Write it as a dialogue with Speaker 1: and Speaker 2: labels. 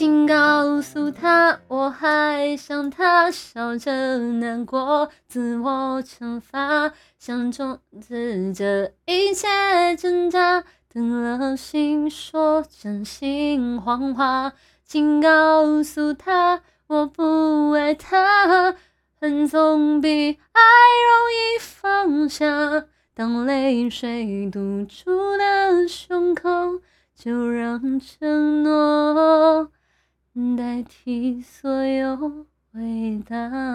Speaker 1: 请告诉他，我还想他，笑着难过，自我惩罚，想终止这一切挣扎，等了心说真心谎话，请告诉他，我不爱他，恨总比爱容易放下，当泪水堵住了胸口，就让承诺。代替所有伟大。